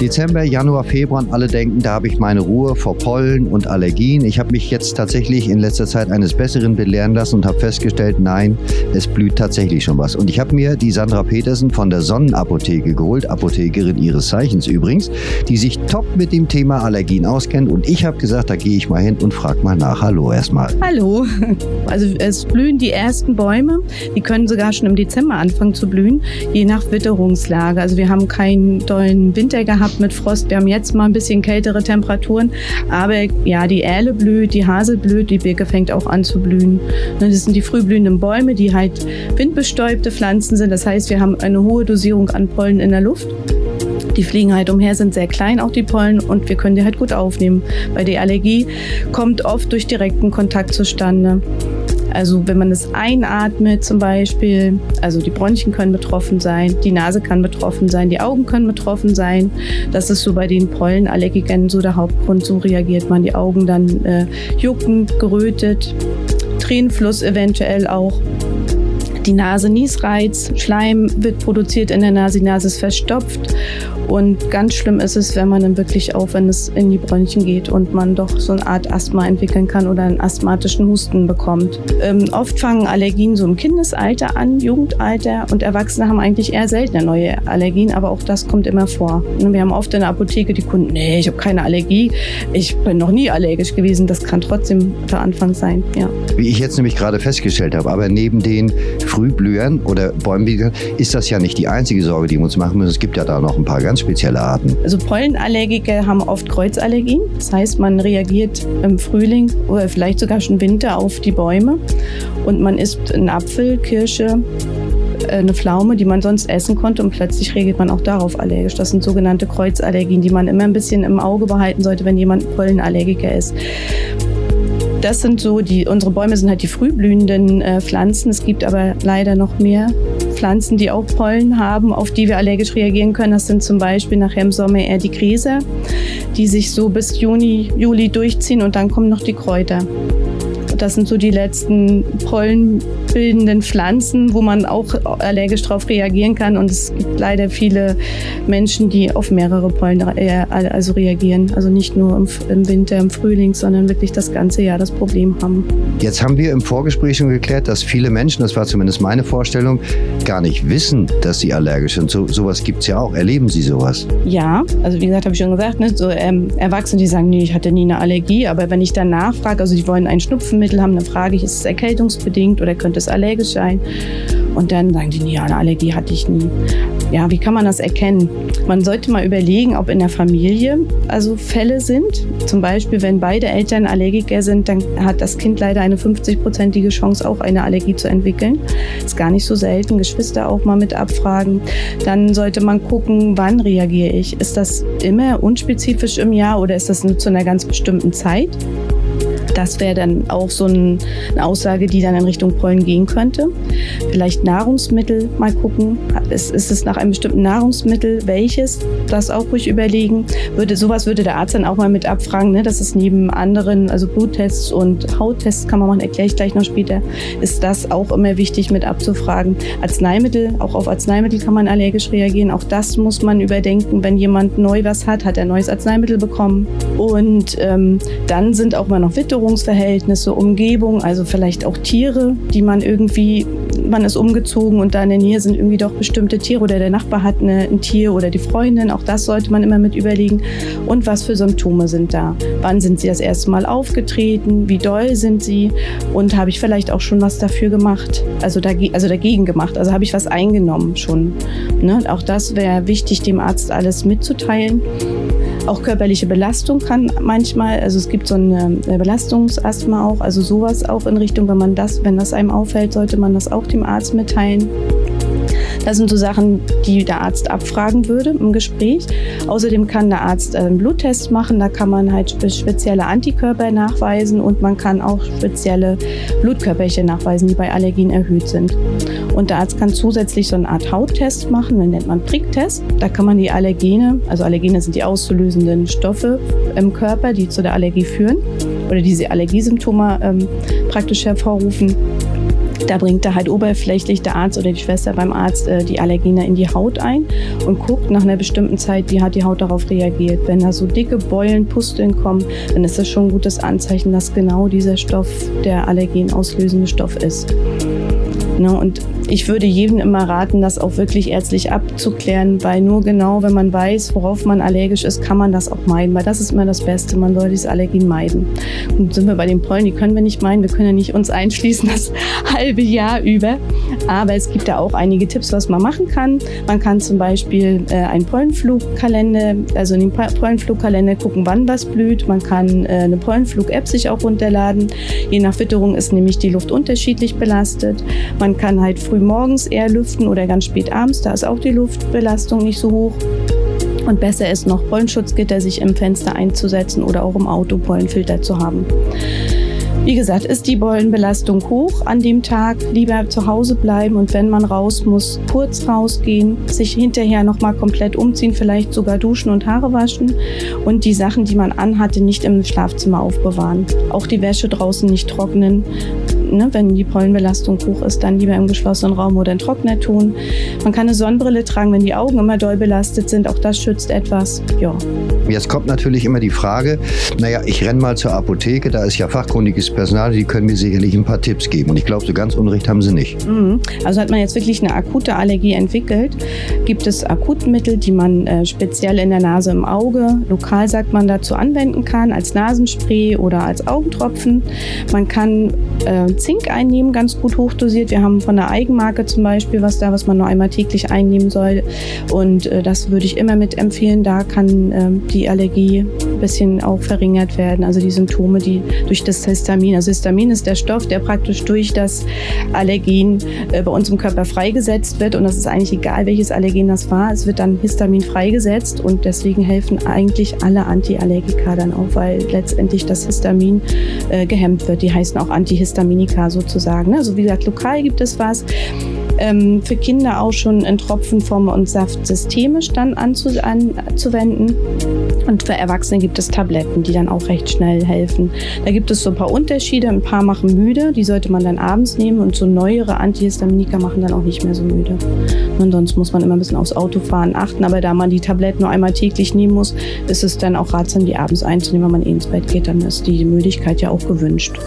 Dezember, Januar, Februar und alle denken, da habe ich meine Ruhe vor Pollen und Allergien. Ich habe mich jetzt tatsächlich in letzter Zeit eines Besseren belehren lassen und habe festgestellt, nein, es blüht tatsächlich schon was. Und ich habe mir die Sandra Petersen von der Sonnenapotheke geholt, Apothekerin ihres Zeichens übrigens, die sich top mit dem Thema Allergien auskennt. Und ich habe gesagt, da gehe ich mal hin und frage mal nach. Hallo erstmal. Hallo. Also es blühen die ersten Bäume. Die können sogar schon im Dezember anfangen zu blühen, je nach Witterungslage. Also wir haben keinen dollen Winter gehabt gehabt mit Frost. Wir haben jetzt mal ein bisschen kältere Temperaturen. Aber ja, die Erle blüht, die Hasel blüht, die Birke fängt auch an zu blühen. Ne, das sind die frühblühenden Bäume, die halt windbestäubte Pflanzen sind. Das heißt, wir haben eine hohe Dosierung an Pollen in der Luft. Die fliegen halt umher, sind sehr klein, auch die Pollen, und wir können die halt gut aufnehmen. Weil die Allergie kommt oft durch direkten Kontakt zustande. Also wenn man es einatmet zum Beispiel, also die Bronchien können betroffen sein, die Nase kann betroffen sein, die Augen können betroffen sein. Das ist so bei den Pollenallergikern so der Hauptgrund. So reagiert man. Die Augen dann äh, juckend, gerötet, Tränenfluss eventuell auch. Die Nase Niesreiz, Schleim wird produziert in der Nase, die Nase ist verstopft und ganz schlimm ist es, wenn man dann wirklich auch, wenn es in die Bronchien geht und man doch so eine Art Asthma entwickeln kann oder einen asthmatischen Husten bekommt. Ähm, oft fangen Allergien so im Kindesalter an, Jugendalter und Erwachsene haben eigentlich eher seltener neue Allergien, aber auch das kommt immer vor. Wir haben oft in der Apotheke die Kunden, nee, ich habe keine Allergie, ich bin noch nie allergisch gewesen. Das kann trotzdem der Anfang sein, ja. Wie ich jetzt nämlich gerade festgestellt habe, aber neben den Frühblühern oder Bäumen ist das ja nicht die einzige Sorge, die wir uns machen müssen. Es gibt ja da noch ein paar ganz ganz spezielle Arten. Also Pollenallergiker haben oft Kreuzallergien. Das heißt, man reagiert im Frühling oder vielleicht sogar schon Winter auf die Bäume und man isst einen Apfel, Kirsche, äh, eine Pflaume, die man sonst essen konnte und plötzlich reagiert man auch darauf allergisch. Das sind sogenannte Kreuzallergien, die man immer ein bisschen im Auge behalten sollte, wenn jemand Pollenallergiker ist das sind so die, unsere Bäume sind halt die frühblühenden äh, Pflanzen. Es gibt aber leider noch mehr Pflanzen, die auch Pollen haben, auf die wir allergisch reagieren können. Das sind zum Beispiel nachher im Sommer eher die Gräser, die sich so bis Juni, Juli durchziehen und dann kommen noch die Kräuter. Das sind so die letzten pollenbildenden Pflanzen, wo man auch allergisch darauf reagieren kann. Und es gibt leider viele Menschen, die auf mehrere Pollen äh, also reagieren. Also nicht nur im, Winter, im Frühling, sondern wirklich das ganze Jahr das Problem haben. Jetzt haben wir im Vorgespräch schon geklärt, dass viele Menschen, das war zumindest meine Vorstellung, gar nicht wissen, dass sie allergisch sind. So, sowas gibt es ja auch. Erleben Sie sowas? Ja, also wie gesagt, habe ich schon gesagt, ne, so ähm, Erwachsene, die sagen, nee, ich hatte nie eine Allergie. Aber wenn ich dann nachfrage, also die wollen ein Schnupfen Arzneimittel haben, dann frage ich, ist es erkältungsbedingt oder könnte es allergisch sein? Und dann sagen die, ja, eine Allergie hatte ich nie. Ja, wie kann man das erkennen? Man sollte mal überlegen, ob in der Familie also Fälle sind. Zum Beispiel, wenn beide Eltern Allergiker sind, dann hat das Kind leider eine 50-prozentige Chance, auch eine Allergie zu entwickeln. Ist gar nicht so selten. Geschwister auch mal mit abfragen. Dann sollte man gucken, wann reagiere ich. Ist das immer unspezifisch im Jahr oder ist das nur zu einer ganz bestimmten Zeit? Das wäre dann auch so ein, eine Aussage, die dann in Richtung Pollen gehen könnte. Vielleicht Nahrungsmittel mal gucken. Ist, ist es nach einem bestimmten Nahrungsmittel? Welches? Das auch ruhig überlegen. Würde, sowas würde der Arzt dann auch mal mit abfragen. Ne? Das ist neben anderen, also Bluttests und Hauttests kann man machen, erkläre ich gleich noch später, ist das auch immer wichtig mit abzufragen. Arzneimittel, auch auf Arzneimittel kann man allergisch reagieren. Auch das muss man überdenken, wenn jemand neu was hat, hat er neues Arzneimittel bekommen. Und ähm, dann sind auch mal noch Witterungen Fütterungsverhältnisse, Umgebung, also vielleicht auch Tiere, die man irgendwie, man ist umgezogen und da in der Nähe sind irgendwie doch bestimmte Tiere oder der Nachbar hat eine, ein Tier oder die Freundin, auch das sollte man immer mit überlegen. Und was für Symptome sind da? Wann sind sie das erste Mal aufgetreten? Wie doll sind sie? Und habe ich vielleicht auch schon was dafür gemacht? Also, dagegen, also dagegen gemacht? Also habe ich was eingenommen schon? Ne? Auch das wäre wichtig, dem Arzt alles mitzuteilen. Auch körperliche Belastung kann manchmal, also es gibt so eine Belastungsasthma auch, also sowas auch in Richtung, wenn man das, wenn das einem auffällt, sollte man das auch dem Arzt mitteilen. Das sind so Sachen, die der Arzt abfragen würde im Gespräch. Außerdem kann der Arzt einen Bluttest machen. Da kann man halt spezielle Antikörper nachweisen und man kann auch spezielle Blutkörperchen nachweisen, die bei Allergien erhöht sind. Und der Arzt kann zusätzlich so eine Art Hauttest machen, den nennt man Pricktest. Da kann man die Allergene, also Allergene sind die auszulösenden Stoffe im Körper, die zu der Allergie führen oder diese Allergiesymptome ähm, praktisch hervorrufen Da bringt da halt oberflächlich der Arzt oder die Schwester beim Arzt äh, die Allergene in die Haut ein und guckt nach einer bestimmten Zeit, wie hat die Haut darauf reagiert. Wenn da so dicke Beulen, Pusteln kommen, dann ist das schon ein gutes Anzeichen, dass genau dieser Stoff der Allergen auslösende Stoff ist. Ne, und ich würde jedem immer raten, das auch wirklich ärztlich abzuklären, weil nur genau, wenn man weiß, worauf man allergisch ist, kann man das auch meiden, weil das ist immer das Beste. Man soll diese Allergien meiden. Und sind wir bei den Pollen, die können wir nicht meiden, wir können ja nicht uns einschließen das halbe Jahr über. Aber es gibt da auch einige Tipps, was man machen kann. Man kann zum Beispiel äh, einen Pollenflugkalender, also in den Pollenflugkalender gucken, wann was blüht. Man kann äh, eine Pollenflug-App sich auch runterladen. Je nach Witterung ist nämlich die Luft unterschiedlich belastet. Man kann halt früh morgens eher lüften oder ganz spät abends. Da ist auch die Luftbelastung nicht so hoch. Und besser ist noch Pollenschutzgitter sich im Fenster einzusetzen oder auch im Auto Pollenfilter zu haben. Wie gesagt, ist die Pollenbelastung hoch an dem Tag, lieber zu Hause bleiben und wenn man raus muss, kurz rausgehen, sich hinterher nochmal komplett umziehen, vielleicht sogar duschen und Haare waschen und die Sachen, die man anhatte, nicht im Schlafzimmer aufbewahren. Auch die Wäsche draußen nicht trocknen, ne, wenn die Pollenbelastung hoch ist, dann lieber im geschlossenen Raum oder in Trockner tun. Man kann eine Sonnenbrille tragen, wenn die Augen immer doll belastet sind. Auch das schützt etwas. Ja. Jetzt kommt natürlich immer die Frage, naja, ich renne mal zur Apotheke, da ist ja fachkundiges Personal, die können mir sicherlich ein paar Tipps geben. Und ich glaube, so ganz Unrecht haben sie nicht. Mhm. Also hat man jetzt wirklich eine akute Allergie entwickelt, gibt es Akutmittel, die man äh, speziell in der Nase im Auge, lokal sagt man dazu anwenden kann, als Nasenspray oder als Augentropfen. Man kann äh, Zink einnehmen, ganz gut hochdosiert. Wir haben von der Eigenmarke zum Beispiel was da, was man nur einmal täglich einnehmen soll. Und äh, das würde ich immer mit empfehlen. Da kann äh, die Allergie ein bisschen auch verringert werden. Also die Symptome, die durch das Histamin, also Histamin ist der Stoff, der praktisch durch das Allergen äh, bei uns im Körper freigesetzt wird. Und das ist eigentlich egal, welches Allergen das war. Es wird dann Histamin freigesetzt und deswegen helfen eigentlich alle Antiallergika dann auch, weil letztendlich das Histamin äh, gehemmt wird. Die heißen auch Antihistaminika Annika sozusagen. Also wie gesagt, lokal gibt es was. Ähm, für Kinder auch schon in Tropfenform und Saft systemisch dann anzu anzuwenden. Und für Erwachsene gibt es Tabletten, die dann auch recht schnell helfen. Da gibt es so ein paar Unterschiede. Ein paar machen müde, die sollte man dann abends nehmen und so neuere Antihistaminika machen dann auch nicht mehr so müde. Und sonst muss man immer ein bisschen aufs Autofahren achten. Aber da man die Tabletten nur einmal täglich nehmen muss, ist es dann auch ratsam, die abends einzunehmen, wenn man eh ins Bett geht. Dann ist die Müdigkeit ja auch gewünscht.